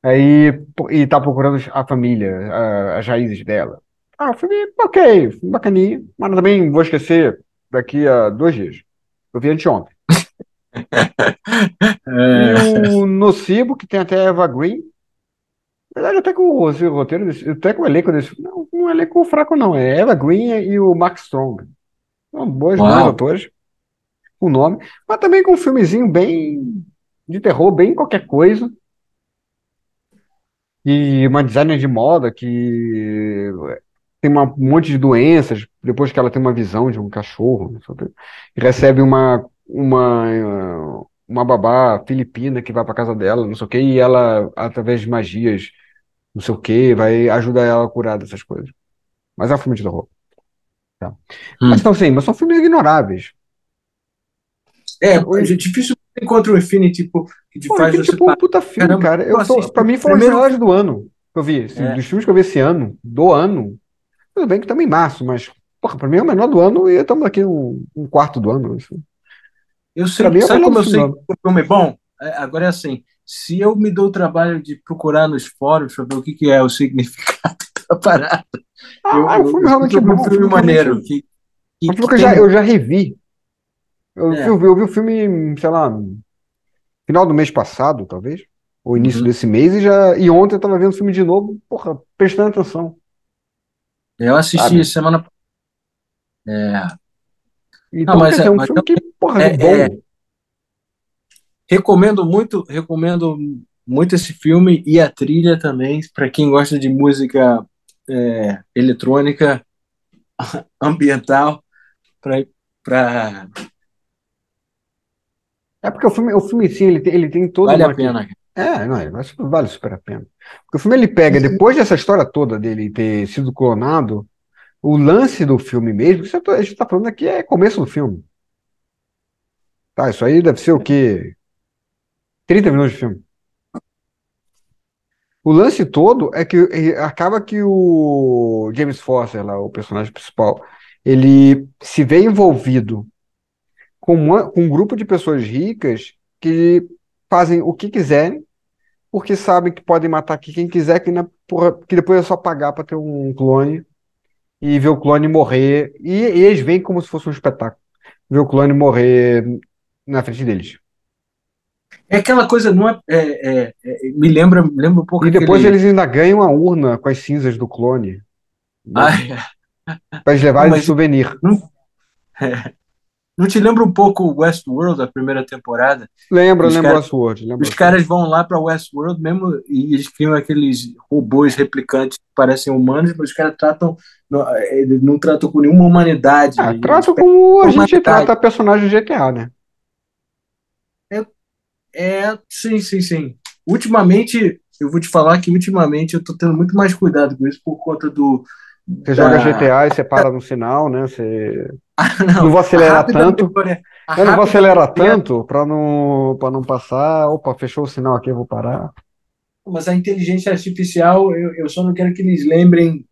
Aí, e tá procurando a família, a- as raízes dela. Ah, o filme, ok, bacaninha, mas também vou esquecer daqui a dois dias. Eu vi anteontem. É, E o Nocibo, que tem até a Eva Green. Na verdade, até com o o roteiro, desse, até com o elenco desse não, não é elenco fraco, não. É Eva Green e o Mark Strong. São boas, Uau. bons atores. O nome. Mas também com um filmezinho bem de terror, bem qualquer coisa. E uma designer de moda que tem uma, um monte de doenças, depois que ela tem uma visão de um cachorro, e recebe uma, uma, uma babá filipina que vai para casa dela, não sei o quê, e ela, através de magias, não sei o quê, vai ajudar ela a curar dessas coisas. Mas é um filme de terror. Tá. Hum. Mas, então, sim, mas são filmes ignoráveis. É, é difícil encontrar o Infinity, tipo, que te Pô, faz você... Tipo, um puta filme, Caramba, cara. Eu tô, pra mim foi primeiro... os melhores do ano que eu vi. Assim, é. Dos filmes que eu vi esse ano, do ano, tudo bem que estamos em março, mas, porra, pra mim é o menor do ano e estamos aqui um, um quarto do ano. Assim. Eu sei, mim, é sabe como eu sei que o filme é bom? É, agora é assim, se eu me dou o trabalho de procurar nos fóruns para ver o que, que é o significado da parada, ah, eu, o filme realmente é um filme maneiro. Que, que, que eu, já, eu já revi. Eu, é. eu, vi, eu vi o filme, sei lá, final do mês passado, talvez, ou início uhum. desse mês, e já e ontem eu tava vendo o filme de novo, porra, prestando atenção. Eu assisti Sabe? semana. É. Então, Não, mas, é, é um mas filme que, porra, é, bom. É, recomendo muito, recomendo muito esse filme e a trilha também, para quem gosta de música é, eletrônica ambiental, para é porque o filme, o filme em si, ele tem, ele tem toda vale uma... a pena. É, não, vale super a pena. Porque o filme ele pega, depois dessa história toda dele ter sido clonado, o lance do filme mesmo, que a gente está falando aqui é começo do filme. Tá, isso aí deve ser o quê? 30 minutos de filme. O lance todo é que acaba que o James Foster, lá, o personagem principal, ele se vê envolvido com, uma, com um grupo de pessoas ricas que fazem o que quiserem, porque sabem que podem matar aqui quem quiser, que, na, que depois é só pagar para ter um clone e ver o clone morrer. E, e, eles veem como se fosse um espetáculo. Ver o clone morrer na frente deles. É aquela coisa, não é, é, é, é me lembra, me lembra um pouco. E depois aquele... eles ainda ganham a urna com as cinzas do clone. Né? Ah, para eles levarem de souvenir. Não, é, não te lembra um pouco Westworld, a primeira temporada? Lembra, lembra cara, Westworld. Lembra os caras vão lá para Westworld mesmo e eles criam aqueles robôs replicantes que parecem humanos, mas os caras tratam, não, não tratam com nenhuma humanidade. Ah, tratam como a gente trata personagem de GTA, né? É, é, sim, sim, sim. Ultimamente, eu vou te falar que ultimamente eu tô tendo muito mais cuidado com isso por conta do. Você da... joga GTA e você para no sinal, né? Você ah, não. não. vou acelerar tanto. Eu não vou acelerar tanto para não, não passar. Opa, fechou o sinal aqui, eu vou parar. Mas a inteligência artificial, eu, eu só não quero que eles lembrem,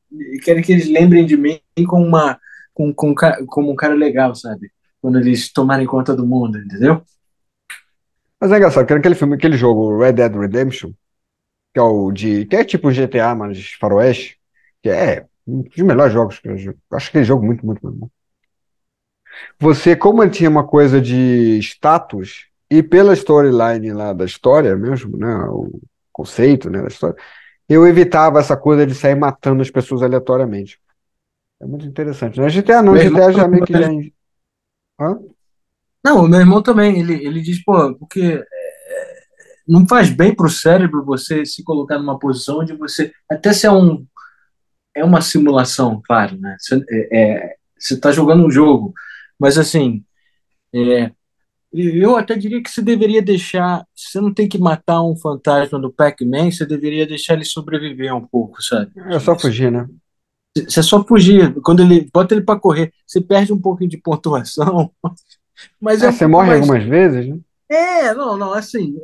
quero que eles lembrem de mim como, uma, com, com, como um cara legal, sabe? Quando eles tomarem conta do mundo, entendeu? Mas é engraçado, que aquele filme, aquele jogo Red Dead Redemption, que é o de. que é tipo GTA, mas faroeste, que é um dos melhores jogos que eu acho aquele jogo muito, muito, muito bom. Você, como ele tinha uma coisa de status, e pela storyline lá da história mesmo, né, o conceito né, da história, eu evitava essa coisa de sair matando as pessoas aleatoriamente. É muito interessante. Na GTA não, meu GTA já meio que já... Hã? Não, o meu irmão também, ele, ele diz, pô, porque é, não faz bem para o cérebro você se colocar numa posição onde você, até se é um é uma simulação, claro, né? Você é, está é, jogando um jogo, mas assim, é, eu até diria que você deveria deixar. Você não tem que matar um fantasma do Pac-Man, você deveria deixar ele sobreviver um pouco, sabe? É só fugir, né? Você é só fugir. Quando ele bota ele para correr, você perde um pouquinho de pontuação. Mas é, você morre algumas vezes, né? É, não, não, assim.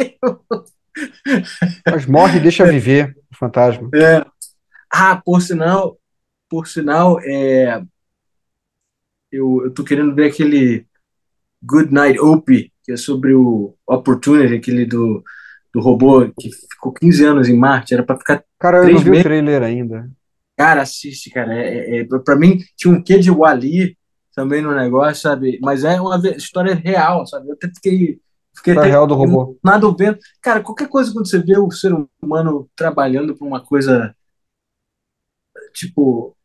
Mas morre e deixa viver o fantasma. É. Ah, por sinal, por sinal, é, eu, eu tô querendo ver aquele Good Night Opie, que é sobre o Opportunity, aquele do, do robô que ficou 15 anos em Marte, era para ficar. Cara, eu não vi meses. o trailer ainda. Cara, assiste, cara. É, é, é, pra mim, tinha um quê de Wally também no negócio, sabe? Mas é uma história real, sabe? Eu até fiquei. Fiquei até, real do robô. Nada vendo. Cara, qualquer coisa quando você vê o ser humano trabalhando por uma coisa. Tipo,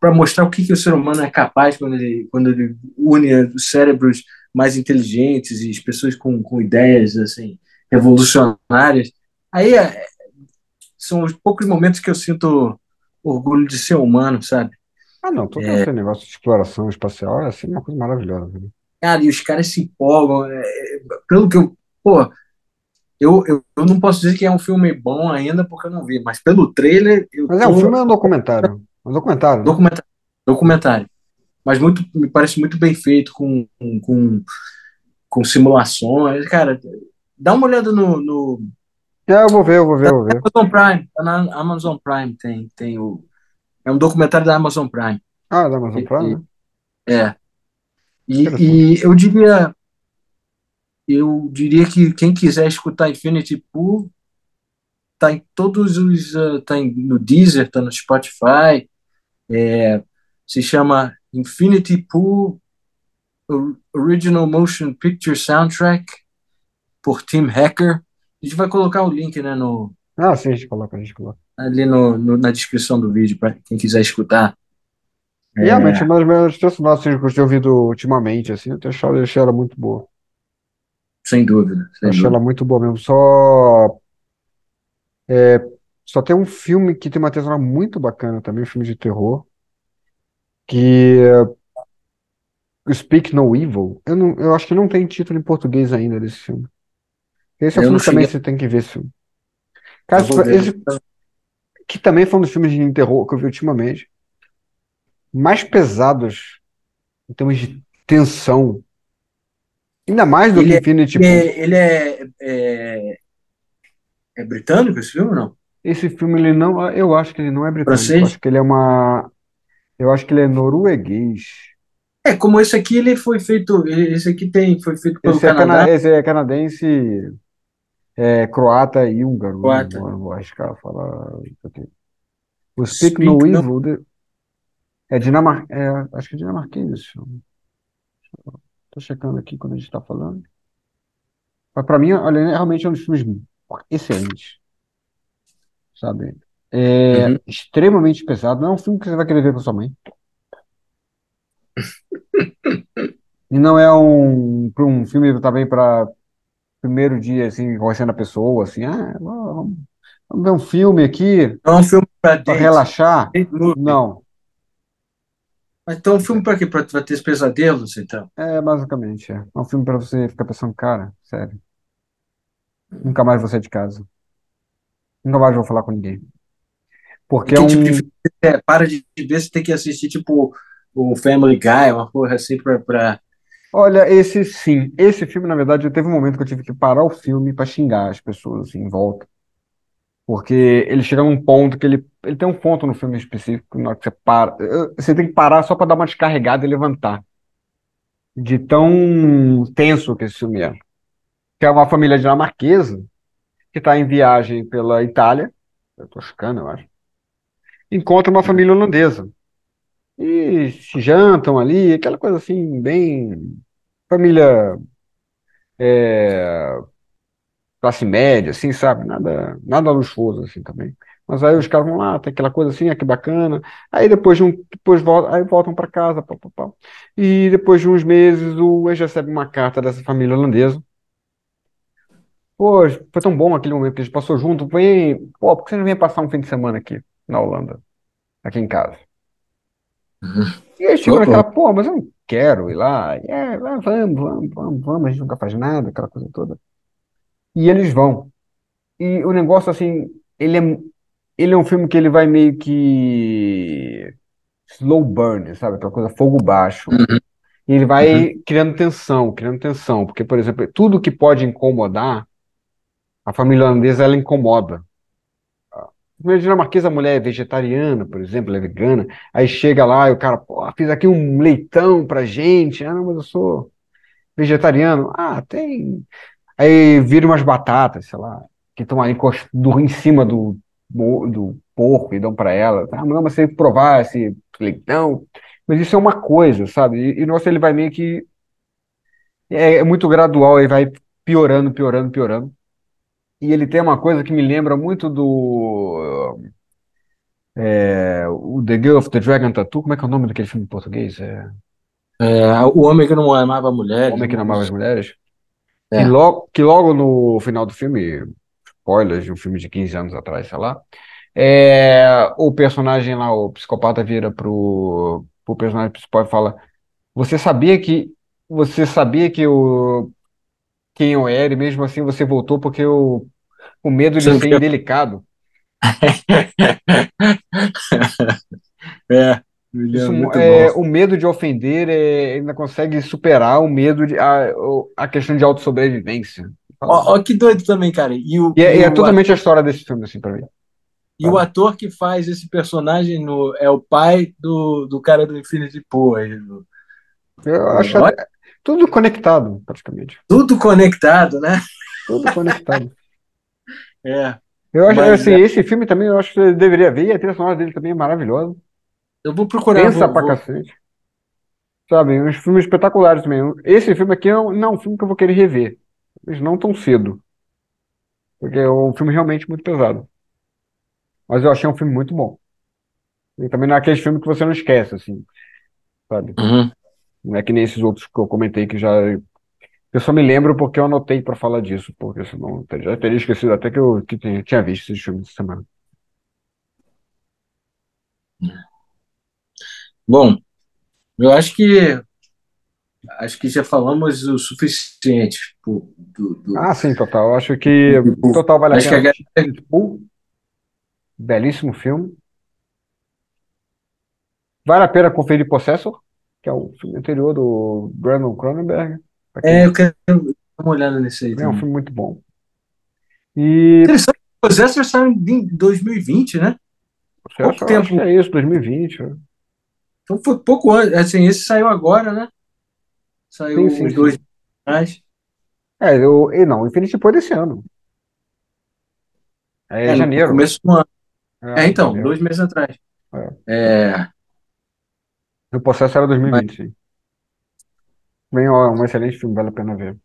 para mostrar o que, que o ser humano é capaz quando ele, quando ele une os cérebros mais inteligentes e as pessoas com, com ideias assim revolucionárias. Aí é, são os poucos momentos que eu sinto orgulho de ser humano, sabe? Ah, não, todo esse negócio de exploração espacial é assim uma coisa maravilhosa. Né? Cara, e os caras se empolgam. é, é, pelo que eu. Pô, eu, eu, eu não posso dizer que é um filme bom ainda porque eu não vi, mas pelo trailer. Eu Mas é, o filme é um documentário. Um documentário, né? Documentário. Documentário. Mas muito, me parece muito bem feito, com, com, com simulações. Cara, dá uma olhada no, no É, eu vou ver, eu vou ver, eu vou ver. Amazon Prime. Tá na Amazon Prime tem, tem o. É um documentário da Amazon Prime. Ah, da Amazon Prime, né? É. E, e eu diria. Eu diria que quem quiser escutar Infinity Pool tá em todos os. ah, tá em- no Deezer, tá no Spotify. É, se chama Infinity Pool Original Motion Picture Soundtrack por Tim Hacker. A gente vai colocar o link, né, no, Ah, sim, a gente coloca, a gente coloca. ali no, no- na descrição do vídeo para quem quiser escutar. E realmente, uma das melhores trilhas sonoras que eu tenho ouvido ultimamente, assim, eu achado, eu achei ela muito boa. Sem dúvida, sem achei dúvida. ela muito boa mesmo. Só, é, só tem um filme que tem uma sonora muito bacana também, um filme de terror, que é Speak No Evil. Eu, não, eu acho que não tem título em português ainda desse filme. Esse é filme também cheguei- você tem que ver esse filme. Ver. esse, que também foi um dos filmes de terror que eu vi ultimamente, mais pesados em termos de tensão. Ainda mais do Ele que é- Infinity Ele é, ele é, é, é britânico esse filme ou não? Esse filme, ele não, eu acho que ele não é britânico, Francês? eu acho que ele é uma, eu acho que ele é norueguês. É, como esse aqui, ele foi feito. Esse aqui tem, foi feito pelo Esse é, Canadá. cana, esse é canadense, é, croata e húngaro. Croata. Não, não vou arriscar falar. O Speak Speak No Evil de- é dinamar, é, acho que é dinamarquês esse filme. Tô checando aqui quando a gente tá falando. Mas pra mim, olha, é realmente um dos filmes excelentes. Sabe? É Uhum. extremamente pesado. Não é um filme que você vai querer ver com sua mãe. E não é um, um filme também para primeiro dia, assim, conhecendo a pessoa, assim, ah, vamos, vamos ver um filme aqui Não é um filme para relaxar. Não, Mas então é um filme pra quê? Pra ter os pesadelos, então? é basicamente, é. É um filme para você ficar pensando, cara, sério, nunca mais vou sair de casa. Nunca mais vou falar com ninguém. Porque Que é tipo um, de filme é, para de ver, você tem que assistir, tipo, o Family Guy, uma porra assim, pra, pra... olha, esse sim, esse filme, na verdade, teve um momento que eu tive que parar o filme para xingar as pessoas, assim, em volta. Porque ele chega num ponto que ele, ele tem um ponto no filme específico, na hora que você para, você tem que parar só para dar uma descarregada e levantar. De tão tenso que esse filme é. Que é uma família dinamarquesa que está em viagem pela Itália, Toscana, eu acho, encontra uma família holandesa. E se jantam ali, aquela coisa assim, bem. Família é, classe média, assim, sabe? Nada, nada luxuoso, assim, também. Mas aí os caras vão lá, tem aquela coisa assim, ah, que bacana. Aí depois de um, depois voltam, aí voltam para casa, pá, pá, pá. E depois de uns meses, o ex recebe uma carta dessa família holandesa. Pô, foi tão bom aquele momento que a gente passou junto. Vem, pô, por que você não vem passar um fim de semana aqui na Holanda, aqui em casa? E aí chegou Uhum. naquela, pô, mas eu não quero ir lá. E é, vamos, vamos, vamos, vamos, a gente nunca faz nada, aquela coisa toda. E eles vão. E o negócio, assim, ele é, ele é um filme que ele vai meio que slow burn, sabe? Aquela coisa fogo baixo. E ele vai criando tensão, criando tensão. Porque, por exemplo, tudo que pode incomodar, a família holandesa, ela incomoda. A dinamarquesa, a mulher é vegetariana, por exemplo, é vegana. Aí chega lá e o cara, pô, fiz aqui um leitão pra gente. Ah, não, mas eu sou vegetariano. Ah, tem. Aí vira umas batatas, sei lá, que estão ali do- em cima do, do porco e dão pra ela. Ah, não, mas você provar esse leitão. Mas isso é uma coisa, sabe? E, e nossa, ele vai meio que. É, é muito gradual, ele vai piorando, piorando, piorando. E ele tem uma coisa que me lembra muito do. é, o The Girl of the Dragon Tattoo. Como é que é o nome daquele filme em português? É, É, o Homem que Não Amava O Mulheres. Homem que Não Amava as Mulheres. É. Que logo, que logo no final do filme, spoilers de um filme de 15 anos atrás, sei lá, É, o personagem lá, o psicopata, vira pro, pro personagem principal e fala: Você sabia que. Você sabia que o. Quem eu era, e mesmo assim você voltou porque o, o medo de ser viu? indelicado. É, me Isso, é, o medo de ofender é, ainda consegue superar o medo de a, a questão de autossobrevivência. Ó, ó que doido também, cara. E o, E é, e é totalmente a história desse filme, assim, pra mim. E o ator que faz esse personagem no, é o pai do, do cara do Infinity Pool. Aí, do- Eu acho até- tudo conectado, praticamente. tudo conectado, né? Tudo conectado. É. Eu acho, Mas, assim, é. esse filme também eu acho que você deveria ver, e a trilha sonora dele também é maravilhosa. Eu vou procurar. Pensa vou- pra vou- cacete. Sabe, uns filmes espetaculares também. Esse filme aqui é um- não é um filme que eu vou querer rever. Mas não tão cedo. Porque é um filme realmente muito pesado. Mas eu achei um filme muito bom. E também não é aquele filme que você não esquece, assim, sabe? Uhum. Não é que nem esses outros que eu comentei que já. Eu só me lembro porque eu anotei pra falar disso, porque senão eu já teria esquecido até que eu que tinha, tinha visto esses filmes essa semana. Bom, eu acho que acho que já falamos o suficiente pô, do, do- Ah, sim, total. Eu acho que total vale a Acho que pena a assistir. Deadpool. Belíssimo filme. Vale a pena conferir Possessor, que é o filme anterior do Brandon Cronenberg. É, eu quero dar uma olhada nesse aí É um também. filme muito bom. E Interessante, o Possessor saiu em 2020, né? pouco tempo. acho que é isso, 2020. né? Então foi pouco antes. Assim, esse saiu agora, né? Saiu Sim, sim, uns sim. dois atrás. É, eu, e não, Infinity Pool é desse ano. É, É, janeiro. começo do ano. É, É, então, janeiro. dois meses atrás. É. É, O Possessor era 2020, sim. Bem, ó, é um excelente filme, vale a pena ver.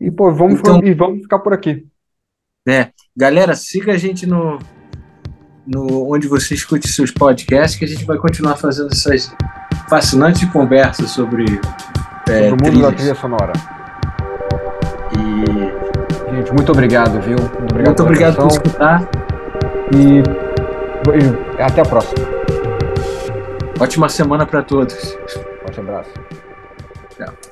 E, pô, vamos, Então- e vamos ficar por aqui. É, galera, siga a gente no, no onde você escute seus podcasts, que a gente vai continuar fazendo essas fascinantes conversas sobre é, Sobre o mundo da trilhas. trilha sonora. E Gente, muito obrigado, viu? Muito obrigado muito obrigado por escutar. E, e até a próxima. Ótima semana para todos. Forte abraço. Tchau.